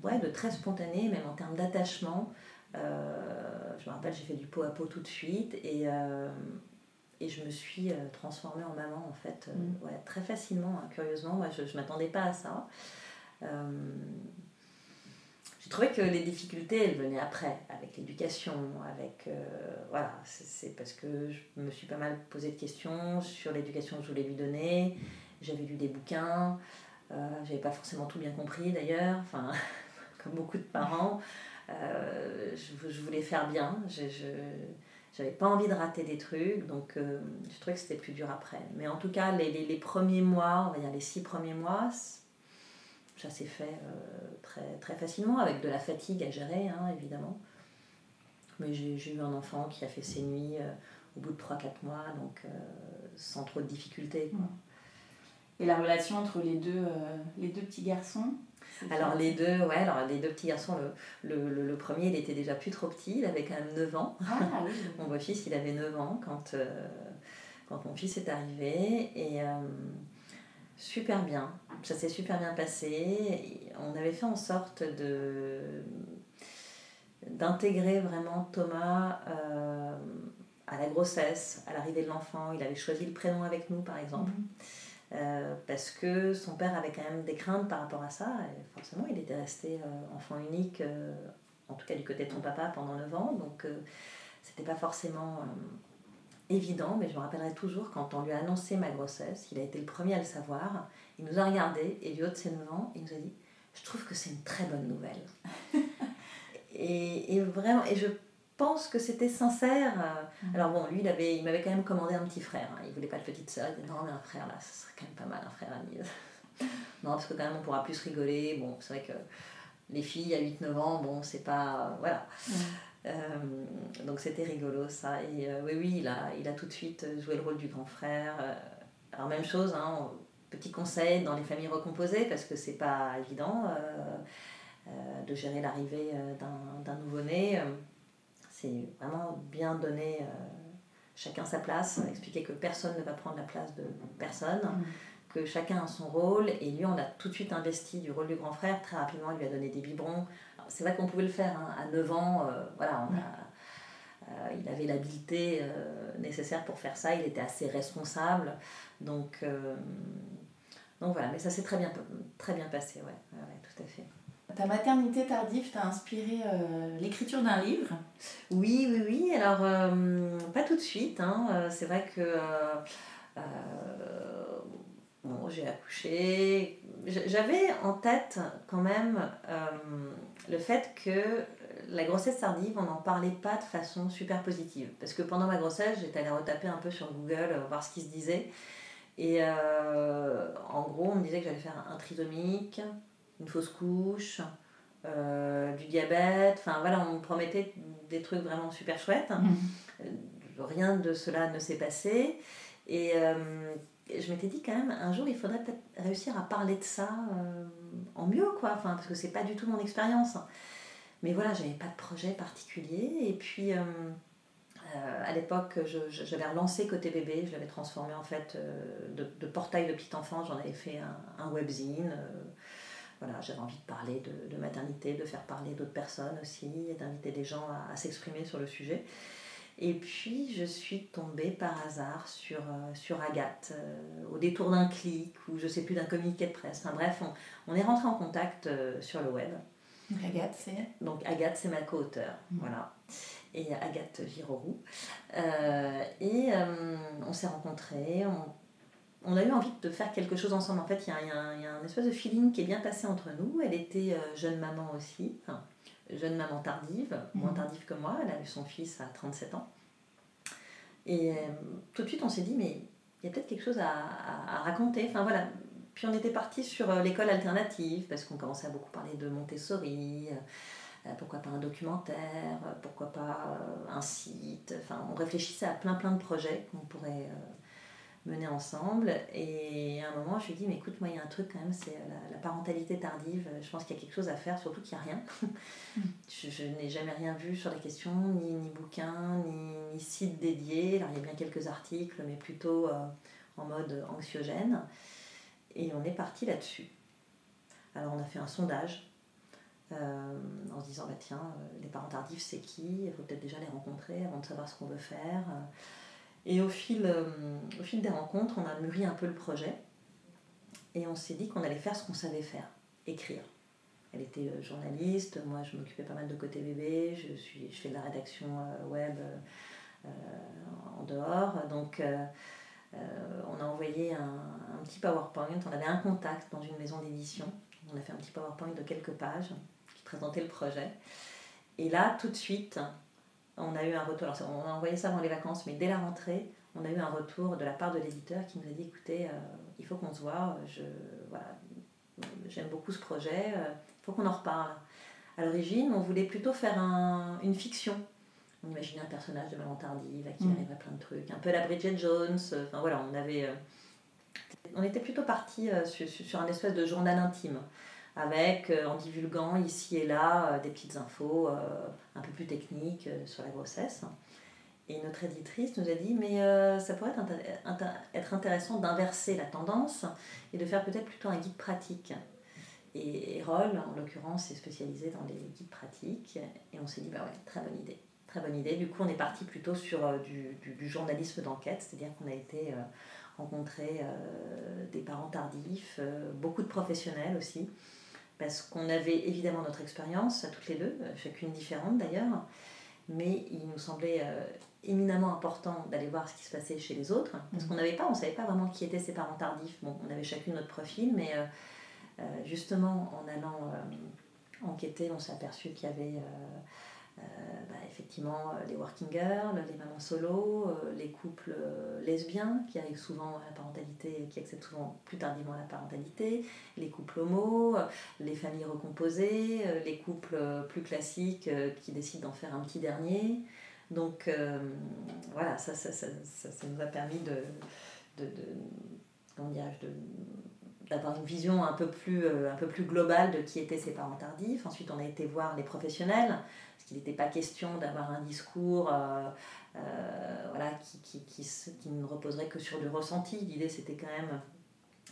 ouais, de très spontané, même en termes d'attachement. je me rappelle, j'ai fait du pot à pot tout de suite, et et je me suis euh, transformée en maman en fait euh, mm. ouais, très facilement hein, curieusement moi je ne m'attendais pas à ça euh, j'ai trouvé que les difficultés elles venaient après avec l'éducation avec voilà c'est parce que je me suis pas mal posé de questions sur l'éducation que je voulais lui donner j'avais lu des bouquins j'avais pas forcément tout bien compris d'ailleurs enfin comme beaucoup de parents je, je, voulais faire bien je, je j'avais pas envie de rater des trucs, donc euh, je trouvais que c'était plus dur après. Mais en tout cas, les, les, premiers mois, on va dire les six premiers mois, ça s'est fait euh, très, très facilement, avec de la fatigue à gérer, hein, évidemment. Mais j'ai eu un enfant qui a fait ses nuits euh, au bout de 3-4 mois, donc sans trop de difficultés. Et la relation entre les deux, les deux petits garçons alors les deux, ouais, alors les deux petits garçons, le, le, le, premier il était déjà plus trop petit, il avait quand même 9 ans. Ah, mon beau-fils il avait 9 ans quand, euh, quand mon fils est arrivé et euh, super bien, ça s'est super bien passé. On avait fait en sorte de d'intégrer vraiment Thomas euh, à la grossesse, à l'arrivée de l'enfant. Il avait choisi le prénom avec nous par exemple. Mhm. Euh, parce que son père avait quand même des craintes par rapport à ça. Et forcément, il était resté euh, enfant unique, en tout cas du côté de son papa, pendant 9 ans. Donc, c'était pas forcément évident, mais je me rappellerai toujours quand on lui a annoncé ma grossesse, il a été le premier à le savoir. Il nous a regardé et du haut de ses 9 ans, il nous a dit Je trouve que c'est une très bonne nouvelle. et, et, vraiment, et je pense que c'était sincère. Mm. Alors bon, lui, il avait, il m'avait quand même commandé un petit frère. Hein. Il voulait pas de petite sœur. Il dit non, mais un frère là, ce serait quand même pas mal, un frère ami. non, parce que quand même, on pourra plus rigoler. Bon, c'est vrai que les filles à 8-9 ans, bon, c'est pas. voilà. Mm. Euh, donc c'était rigolo ça. Et euh, oui, oui, il a, il a tout de suite joué le rôle du grand frère. Euh, alors, même chose, hein, petit conseil dans les familles recomposées, parce que c'est pas évident de gérer l'arrivée d'un nouveau-né c'est vraiment bien donner chacun sa place, expliquer que personne ne va prendre la place de personne, mm. que chacun a son rôle. Et lui, on a tout de suite investi du rôle du grand frère. Très rapidement, il lui a donné des biberons. C'est vrai qu'on pouvait le faire hein. à 9 ans. Euh, voilà, on a, euh, il avait l'habileté nécessaire pour faire ça. Il était assez responsable. Donc, donc voilà, mais ça s'est très bien, très bien passé, ouais, ouais, tout à fait. Ta maternité tardive t'a inspiré euh, l'écriture d'un livre? Oui, oui, oui. Alors, euh, pas tout de suite. Hein. Euh, c'est vrai que bon, j'ai accouché. J'avais en tête quand même le fait que la grossesse tardive, on n'en parlait pas de façon super positive. Parce que pendant ma grossesse, j'étais allée retaper un peu sur Google, voir ce qui se disait. Et en gros, on me disait que j'allais faire un trisomique, une fausse couche, euh, du diabète. Enfin voilà, on me promettait des trucs vraiment super chouettes. Euh, rien de cela ne s'est passé. Et euh, je m'étais dit quand même, un jour, il faudrait peut-être réussir à parler de ça en mieux, quoi. Enfin, parce que c'est pas du tout mon expérience. Mais voilà, j'avais pas de projet particulier. Et puis. à l'époque, j'avais relancé Côté Bébé, je l'avais transformé en fait de, portail de petit enfant, j'en avais fait un, un webzine voilà, j'avais envie de parler de, maternité, de faire parler d'autres personnes aussi, d'inviter des gens à, s'exprimer sur le sujet. Et puis je suis tombée par hasard sur, euh, sur Agathe, euh, au détour d'un clic ou je sais plus d'un communiqué de presse. Enfin bref, on, est rentré en contact euh, sur le web. Agathe, c'est Donc Agathe, c'est ma co-auteure. Mmh. Voilà. Et Agathe Giroroux. et on s'est rencontrés, on, on a eu envie de faire quelque chose ensemble. En fait, il y a, un espèce de feeling qui est bien passé entre nous. Elle était jeune maman aussi, jeune maman tardive, moins mhm. tardive que moi. Elle a eu son fils à 37 ans. Et euh, tout de suite, on s'est dit, mais il y a peut-être quelque chose à, raconter. Enfin voilà, puis on était parti sur euh, l'école alternative, parce qu'on commençait à beaucoup parler de Montessori, euh, pourquoi pas un documentaire, pourquoi pas un site. Enfin, on réfléchissait à plein plein de projets qu'on pourrait mener ensemble. Et à un moment, je lui ai dit, mais écoute, moi, il y a un truc quand même, c'est la, parentalité tardive. Je pense qu'il y a quelque chose à faire, surtout qu'il n'y a rien. Je, n'ai jamais rien vu sur la question, ni, ni bouquin, ni, site dédié. Alors, il y a bien quelques articles, mais plutôt euh, en mode anxiogène. Et on est parti là-dessus. Alors, on a fait un sondage. Euh, en se disant, bah, tiens, euh, les parents tardifs, c'est qui? Il faut peut-être déjà les rencontrer avant de savoir ce qu'on veut faire. Et au fil, euh, au fil des rencontres, on a mûri un peu le projet et on s'est dit qu'on allait faire ce qu'on savait faire, écrire. Elle était euh, journaliste, moi je m'occupais pas mal de côté bébé, je, suis, je fais de la rédaction euh, web en dehors. Donc on a envoyé un, un, petit PowerPoint, on avait un contact dans une maison d'édition, on a fait un petit PowerPoint de quelques pages qui présentait le projet. Et là, tout de suite, on a eu un retour. Alors, on a envoyé ça avant les vacances, mais dès la rentrée, on a eu un retour de la part de l'éditeur qui nous a dit écoutez, euh, il faut qu'on se voit, je, voilà, j'aime beaucoup ce projet, euh, il faut qu'on en reparle. À l'origine, on voulait plutôt faire un, une fiction. On imaginait un personnage de Maman Tardive à qui mm. arriverait plein de trucs, un peu la Bridget Jones. Euh, enfin voilà, on avait. on était plutôt parti sur, sur, un espèce de journal intime avec, euh, en divulguant ici et là euh, des petites infos euh, un peu plus techniques sur la grossesse. Et notre éditrice nous a dit, mais ça pourrait être, intéressant d'inverser la tendance et de faire peut-être plutôt un guide pratique. Et Erol, en l'occurrence, est spécialisé dans les guides pratiques. Et on s'est dit, bah ouais, très bonne idée. Très bonne idée. Du coup, on est parti plutôt sur du, du, journalisme d'enquête, c'est-à-dire qu'on a été rencontrer des parents tardifs, beaucoup de professionnels aussi, parce qu'on avait évidemment notre expérience, à toutes les deux, euh, chacune différente d'ailleurs, mais il nous semblait euh, éminemment important d'aller voir ce qui se passait chez les autres, parce mmh. qu'on n'avait pas, on savait pas vraiment qui étaient ces parents tardifs. Bon, on avait chacune notre profil, mais euh, justement en allant enquêter, on s'est aperçu qu'il y avait bah, effectivement euh, les working girls, les mamans solo, euh, les couples lesbiens qui arrivent souvent à la parentalité, qui acceptent souvent plus tardivement la parentalité, les couples homo, les familles recomposées, les couples plus classiques qui décident d'en faire un petit dernier. Donc voilà, ça, ça, ça, ça, nous a permis de, de, de, d'avoir une vision un peu, plus, un peu plus globale de qui étaient ces parents tardifs. Ensuite, on a été voir les professionnels qu'il n'était pas question d'avoir un discours euh, euh, voilà, qui, qui, qui, qui, ne reposerait que sur du ressenti. L'idée, c'était quand même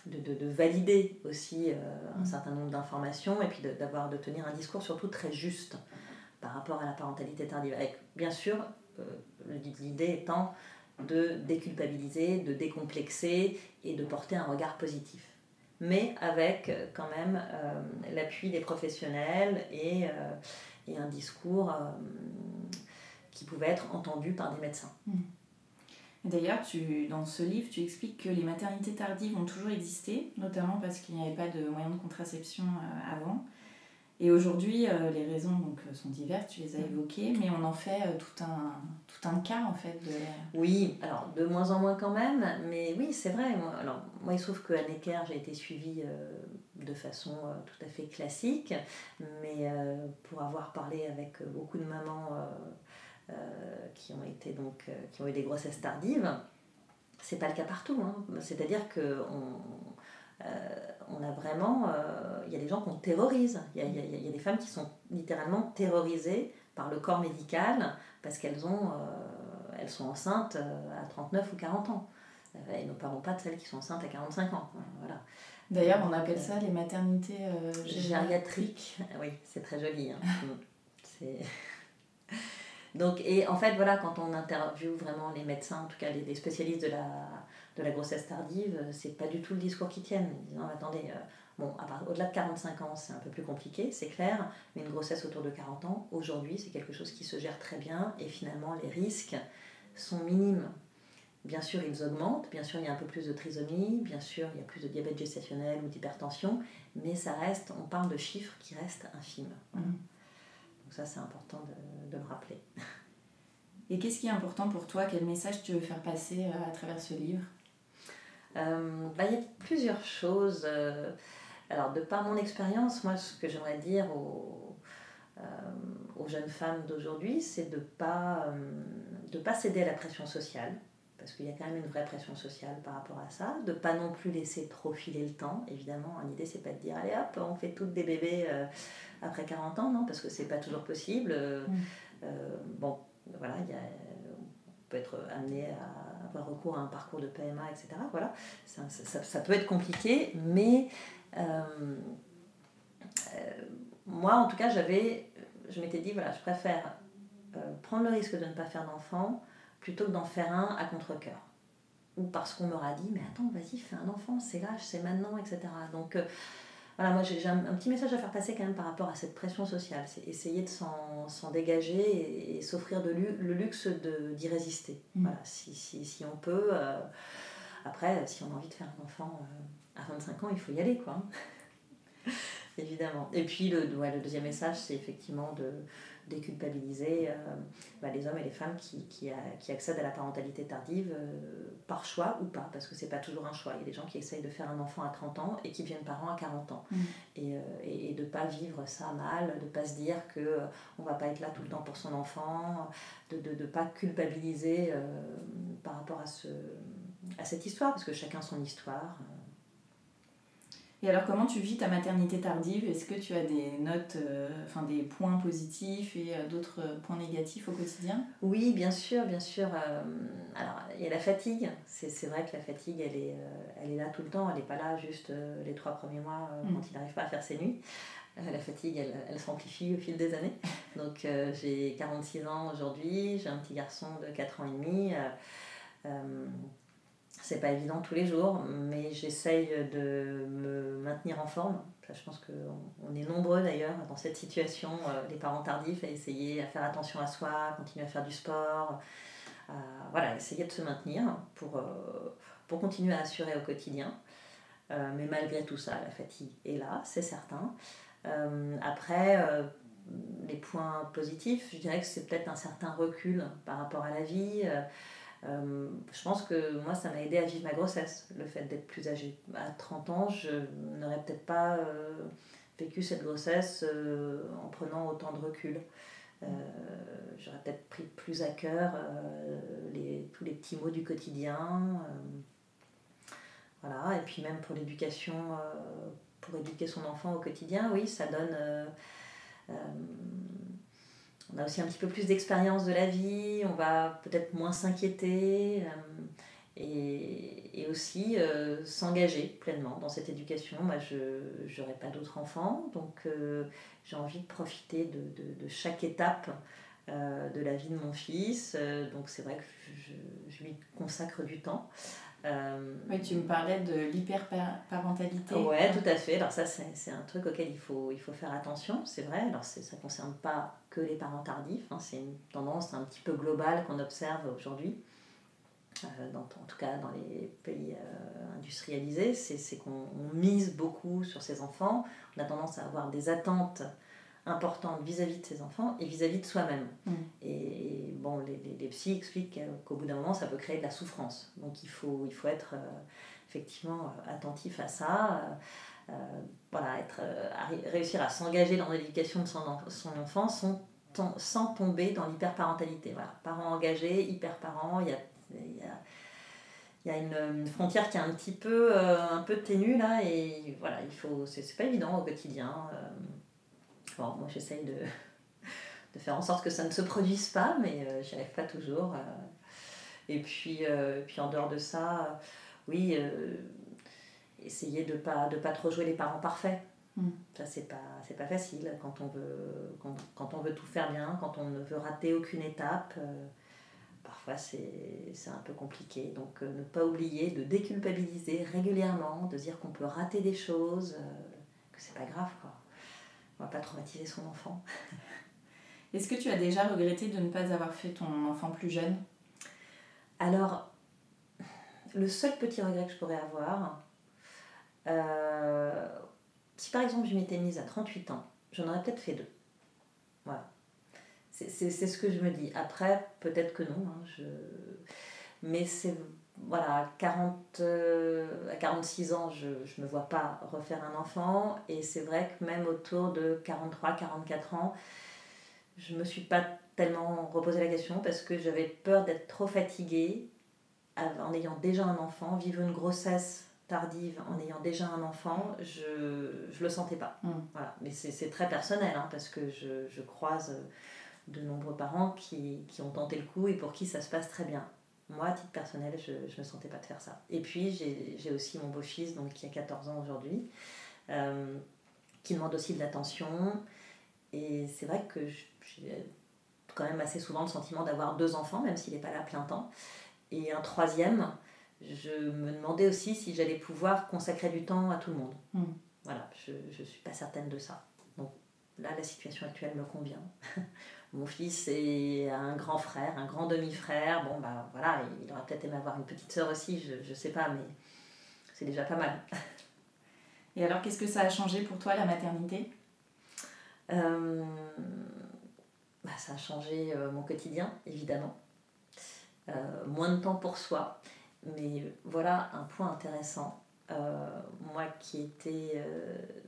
de, de, de, valider aussi euh, un mm. certain nombre d'informations et puis d'avoir de, tenir un discours surtout très juste par rapport à la parentalité tardive. Avec, bien sûr, l'idée étant de déculpabiliser, de décomplexer et de porter un regard positif mais avec quand même l'appui des professionnels et, et un discours euh, qui pouvait être entendu par des médecins. Mmh. D'ailleurs, dans ce livre, tu expliques que les maternités tardives ont toujours existé, notamment parce qu'il n'y avait pas de moyens de contraception euh, avant. Et aujourd'hui, euh, les raisons donc, sont diverses, tu les as mm. évoquées, mais on en fait tout, un, tout un cas en fait. De... Oui, alors de moins en moins quand même, mais oui, c'est vrai. Moi, alors, moi, il se trouve qu'à Necker, j'ai été suivie de façon euh, tout à fait classique, mais euh, pour avoir parlé avec beaucoup de mamans euh, qui ont été donc qui ont eu des grossesses tardives, c'est pas le cas partout. Hein. C'est-à-dire que on, on a vraiment, il y a des gens qu'on terrorise. Il y a, y a, des femmes qui sont littéralement terrorisées par le corps médical parce qu'elles ont, elles sont enceintes à 39 ou 40 ans. Et nous ne parlons pas de celles qui sont enceintes à 45 ans. Voilà. D'ailleurs, on appelle ça les maternités euh, gériatriques. Oui, c'est très joli. Hein. Donc, et en fait, voilà, quand on interviewe vraiment les médecins, en tout cas les, spécialistes de la, de la grossesse tardive, c'est pas du tout le discours qu'ils tiennent. Ils disent, non, attendez, euh, bon, au-delà de 45 ans, c'est un peu plus compliqué, c'est clair, mais une grossesse autour de 40 ans, aujourd'hui, c'est quelque chose qui se gère très bien et finalement, les risques sont minimes. Bien sûr, ils augmentent, bien sûr, il y a un peu plus de trisomie, bien sûr, il y a plus de diabète gestationnel ou d'hypertension, mais ça reste, on parle de chiffres qui restent infimes. Mhm. Donc ça, c'est important de, de, le rappeler. Et qu'est-ce qui est important pour toi? Quel message tu veux faire passer euh, à travers ce livre? Euh, bah, Il y a plusieurs choses. alors, de par mon expérience, moi, ce que j'aimerais dire aux, aux jeunes femmes d'aujourd'hui, c'est de ne pas, de pas céder à la pression sociale parce qu'il y a quand même une vraie pression sociale par rapport à ça, de pas non plus laisser trop filer le temps. Évidemment, l'idée c'est pas de dire allez hop, on fait toutes des bébés euh, après 40 ans, non, parce que c'est pas toujours possible. Euh, mm. euh, bon, voilà, y a, on peut être amené à recours à un parcours de PMA, etc. Voilà, ça, peut être compliqué, mais moi en tout cas, j'avais, je m'étais dit voilà, je préfère prendre le risque de ne pas faire d'enfant plutôt que d'en faire un à contre-coeur. Ou parce qu'on m'aura dit, mais attends, vas-y, fais un enfant, c'est l'âge, c'est maintenant, etc. Donc euh, voilà, moi j'ai un, petit message à faire passer quand même par rapport à cette pression sociale. C'est essayer de s'en dégager et, s'offrir le luxe d'y résister. Mm. Voilà, si, si, si, on peut. Euh, après, si on a envie de faire un enfant euh, à 25 ans, il faut y aller, quoi. Évidemment. Et puis le, le deuxième message, c'est effectivement de déculpabiliser euh, bah, les hommes et les femmes qui, qui, qui, accèdent à la parentalité tardive euh, par choix ou pas, parce que c'est pas toujours un choix. Il y a des gens qui essayent de faire un enfant à 30 ans et qui deviennent parents à 40 ans. Mm. Et, euh, et, et, de pas vivre ça mal, de pas se dire que on va pas être là tout le temps pour son enfant, de ne de, de pas culpabiliser par rapport à, ce, à cette histoire, parce que chacun son histoire. Et alors, comment tu vis ta maternité tardive? Est-ce que tu as des notes, euh, enfin des points positifs et euh, d'autres euh, points négatifs au quotidien? Oui, bien sûr, bien sûr. alors, il y a la fatigue. C'est vrai que la fatigue, elle est, elle est là tout le temps. Elle n'est pas là juste les trois premiers mois mm. quand il n'arrive pas à faire ses nuits. la fatigue, elle, elle s'amplifie au fil des années. Donc, j'ai 46 ans aujourd'hui. J'ai un petit garçon de 4 ans et demi c'est pas évident tous les jours, mais j'essaye de me maintenir en forme. je pense qu'on est nombreux d'ailleurs dans cette situation, euh, les parents tardifs, à essayer à faire attention à soi, continuer à faire du sport, voilà, essayer de se maintenir pour, euh, pour continuer à assurer au quotidien. Euh, mais malgré tout ça, la fatigue est là, c'est certain. après, les points positifs, je dirais que c'est peut-être un certain recul par rapport à la vie. Euh, je pense que moi, ça m'a aidé à vivre ma grossesse, le fait d'être plus âgée. À 30 ans, je n'aurais peut-être pas euh, vécu cette grossesse euh, en prenant autant de recul. J'aurais peut-être pris plus à cœur les, tous les petits mots du quotidien. voilà, et puis même pour l'éducation, pour éduquer son enfant au quotidien, oui, ça donne on a aussi un petit peu plus d'expérience de la vie, on va peut-être moins s'inquiéter euh, et, et, aussi euh, s'engager pleinement dans cette éducation. Moi, je n'aurai pas d'autres enfants, donc euh, j'ai envie de profiter de, de, de chaque étape de la vie de mon fils. donc c'est vrai que je, je, lui consacre du temps. Oui, tu me parlais de l'hyperparentalité. Oui, tout à fait. Alors ça, c'est un truc auquel il faut, il faut faire attention, c'est vrai. Alors ça ne concerne pas que les parents tardifs, hein. c'est une tendance un petit peu globale qu'on observe aujourd'hui. Euh, en tout cas dans les pays euh, industrialisés, c'est qu'on mise beaucoup sur ses enfants. On a tendance à avoir des attentes importante vis-à-vis de ses enfants et vis-à-vis de soi-même. Mm. Et bon, les, les, les psys expliquent qu'au bout d'un moment, ça peut créer de la souffrance. Donc il faut, il faut être euh, effectivement attentif à ça. Euh, voilà, être, réussir à s'engager dans l'éducation de son, enfant sans, tomber dans l'hyperparentalité. Voilà, parents engagés, hyper-parents, il y a, y a y a une, frontière qui est un petit peu, un peu ténue là et voilà, il faut, c'est, pas évident au quotidien moi, j'essaye de, de, faire en sorte que ça ne se produise pas, mais euh, j'y arrive pas toujours. Euh. Et puis, euh, puis en dehors de ça, oui, essayer de ne pas, de pas trop jouer les parents parfaits. Mm. Ça, c'est pas, c'est pas facile quand on, veut, quand, quand, on veut tout faire bien, quand on ne veut rater aucune étape. parfois, c'est, un peu compliqué. Donc, ne pas oublier de déculpabiliser régulièrement, de dire qu'on peut rater des choses, que c'est pas grave. Quoi on va pas traumatiser son enfant. Est-ce que tu as déjà regretté de ne pas avoir fait ton enfant plus jeune? Alors, le seul petit regret que je pourrais avoir, euh, si par exemple je m'étais mise à 38 ans, j'en aurais peut-être fait deux. Voilà. C'est ce que je me dis. Après, peut-être que non. Hein. Mais c'est voilà, à, 40, euh, à 46 ans, je ne me vois pas refaire un enfant. Et c'est vrai que même autour de 43, 44 ans, je ne me suis pas tellement reposé la question parce que j'avais peur d'être trop fatiguée en ayant déjà un enfant, vivre une grossesse tardive en ayant déjà un enfant, je ne le sentais pas. Mm. Voilà. Mais c'est très personnel hein, parce que je, je, croise de nombreux parents qui, qui, ont tenté le coup et pour qui ça se passe très bien. Moi, à titre personnel, je ne me sentais pas de faire ça. Et puis, j'ai aussi mon beau-fils, donc qui a 14 ans aujourd'hui, euh, qui demande aussi de l'attention. Et c'est vrai que j'ai quand même assez souvent le sentiment d'avoir deux enfants, même s'il n'est pas là à plein temps. Et un troisième, je me demandais aussi si j'allais pouvoir consacrer du temps à tout le monde. Hmm. Voilà, je ne suis pas certaine de ça. Donc là, la situation actuelle me convient. Mon fils est un grand frère, un grand demi-frère. Bon, bah voilà, il aurait peut-être aimé avoir une petite sœur aussi, je ne sais pas, mais c'est déjà pas mal. Et alors, qu'est-ce que ça a changé pour toi, la maternité? Euh, bah, Ça a changé euh, mon quotidien, évidemment. Euh, moins de temps pour soi. Mais voilà un point intéressant. moi qui étais,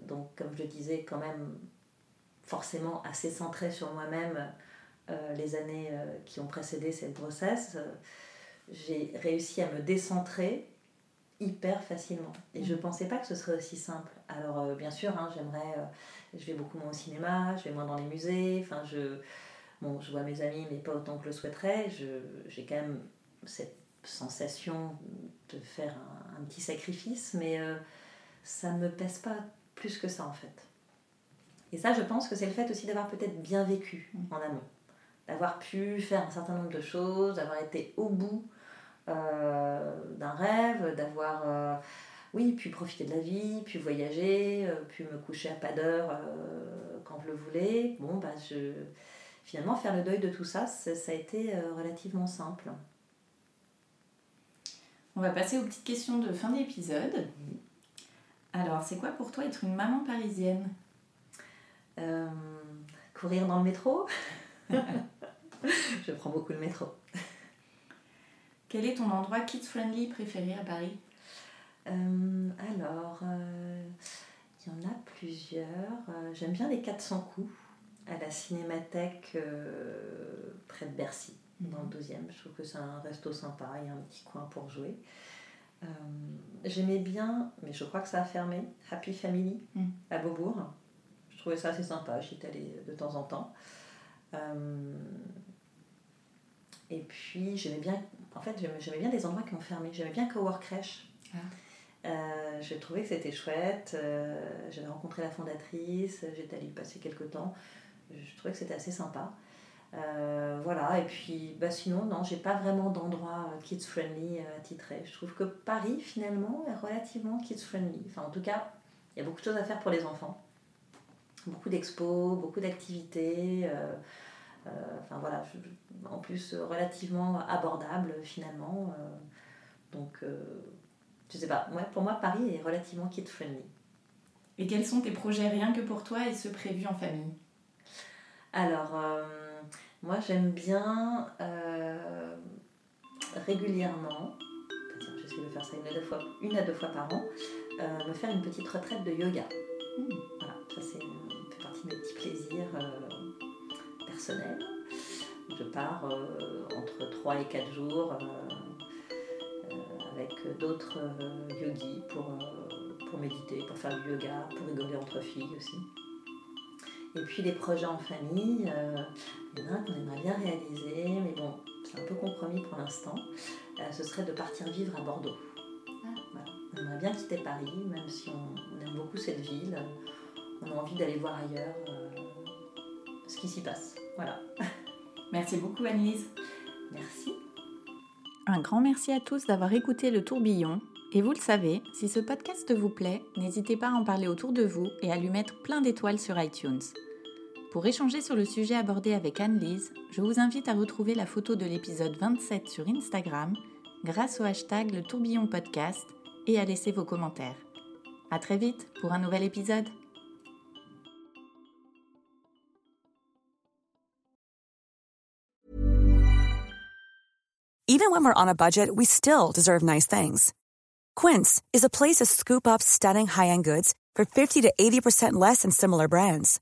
donc comme je le disais, quand même forcément assez centrée sur moi-même euh, les années euh, qui ont précédé cette grossesse, euh, j'ai réussi à me décentrer hyper facilement. Et je ne pensais pas que ce serait aussi simple. Alors, bien sûr, hein, j'aimerais. je vais beaucoup moins au cinéma, je vais moins dans les musées. Enfin, je, bon, je vois mes amis, mais pas autant que je le souhaiterais. J'ai quand même cette sensation de faire un, un petit sacrifice, mais ça ne me pèse pas plus que ça en fait. Et ça, je pense que c'est le fait aussi d'avoir peut-être bien vécu mm. en amont, d'avoir pu faire un certain nombre de choses, d'avoir été au bout euh, d'un rêve, d'avoir, euh, oui, pu profiter de la vie, pu voyager, euh, pu me coucher à pas d'heure quand je le voulais. Bon, bah, je... finalement, faire le deuil de tout ça, ça, a été relativement simple. On va passer aux petites questions de fin d'épisode. Alors, c'est quoi pour toi être une maman parisienne? Euh, courir dans le métro. je prends beaucoup le métro. Quel est ton endroit kids-friendly préféré à Paris? Euh, Alors, euh, il y en a plusieurs. J'aime bien les 400 coups à la Cinémathèque près de Bercy, dans le 12e. Je trouve que c'est un resto sympa, il y a un petit coin pour jouer. J'aimais bien, mais je crois que ça a fermé, Happy Family mm. à Beaubourg trouvais ça assez sympa, j'y étais allée de temps en temps. Euh, et puis j'aimais bien, en fait j'aimais bien les endroits qui ont fermé, j'aimais bien Cowork Crèche. Ah. Euh, j'ai trouvé que c'était chouette, euh, j'avais rencontré la fondatrice, j'étais allée y passer quelques temps, je trouvais que c'était assez sympa. Voilà, et puis bah, sinon, non, j'ai pas vraiment d'endroit kids friendly attitré. Je trouve que Paris finalement est relativement kids friendly. Enfin, en tout cas, il y a beaucoup de choses à faire pour les enfants beaucoup d'expos, beaucoup d'activités. Euh, euh, enfin voilà, en plus relativement abordable finalement. Euh, donc je sais pas, pour moi Paris est relativement kid friendly. Et quels sont tes projets rien que pour toi et ceux prévus en famille? Alors, moi j'aime bien régulièrement, j'essaie de faire ça une à deux fois, une à deux fois par an, me faire une petite retraite de yoga. Mmh. Voilà, ça c'est mes petits plaisirs euh, personnels. Je pars euh, entre 3 et 4 jours euh, avec d'autres yogis pour, pour méditer, pour faire du yoga, pour rigoler entre filles aussi. Et puis les projets en famille, il y en a un qu'on aimerait bien réaliser, mais bon, c'est un peu compromis pour l'instant. ce serait de partir vivre à Bordeaux. Ah. On aimerait bien quitter Paris, même si on aime beaucoup cette ville on a envie d'aller voir ailleurs euh, ce qui s'y passe. Voilà. Merci beaucoup Annelise. Merci. Un grand merci à tous d'avoir écouté le tourbillon. Et vous le savez, si ce podcast vous plaît, n'hésitez pas à en parler autour de vous et à lui mettre plein d'étoiles sur iTunes. Pour échanger sur le sujet abordé avec Anne-Lise, je vous invite à retrouver la photo de l'épisode 27 sur Instagram grâce au hashtag le tourbillon podcast et à laisser vos commentaires. À très vite pour un nouvel épisode. Even when we're on a budget, we still deserve nice things. Quince is a place to scoop up stunning high-end goods for 50 to 80% less than similar brands.